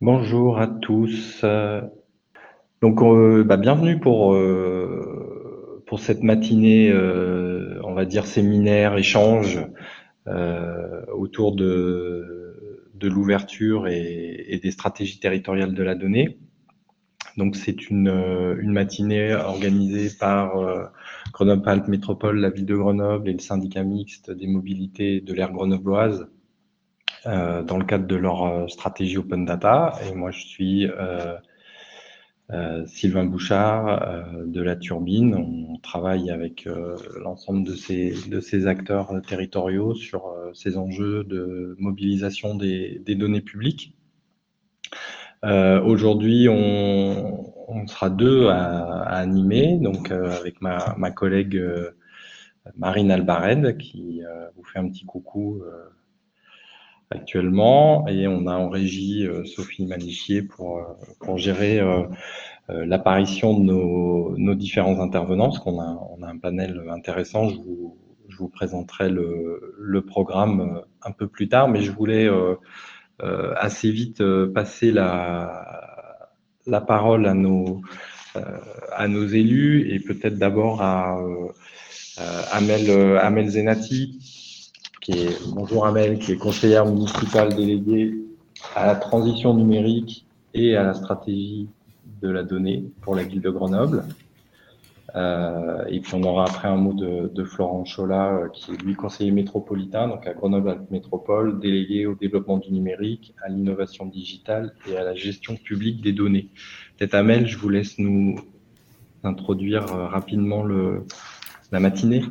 Bonjour à tous. Euh, donc, euh, bah, bienvenue pour, euh, pour cette matinée, on va dire séminaire, échange autour de, de l'ouverture et, des stratégies territoriales de la donnée. Donc, c'est une, une matinée organisée par Grenoble-Alpes Métropole, la ville de Grenoble et le syndicat mixte des mobilités de l'aire grenobloise euh, dans le cadre de leur euh, stratégie Open Data. Et moi, je suis euh, Sylvain Bouchard de la Turbine. On travaille avec l'ensemble de ces, de ces acteurs territoriaux sur ces enjeux de mobilisation des, des données publiques. Aujourd'hui, on, on, sera deux à, à animer, donc avec ma, ma collègue Marine Albared, qui vous fait un petit coucou actuellement et on a en régie euh, Sophie Manichier pour, euh, pour gérer euh, l'apparition de nos, nos, différents intervenants parce qu'on a, on a un panel intéressant. Je vous, je présenterai le, programme un peu plus tard, mais je voulais assez vite passer la, la parole à nos, à nos élus et peut-être d'abord à Amel, Amel Zenati, bonjour Amel, qui est conseillère municipale déléguée à la transition numérique et à la stratégie de la donnée pour la ville de Grenoble. Euh, et puis on aura après un mot de, Florent Chola, euh, qui est lui conseiller métropolitain, donc à Grenoble Métropole, délégué au développement du numérique, à l'innovation digitale et à la gestion publique des données. Peut-être Amel, je vous laisse nous introduire euh, rapidement la matinée.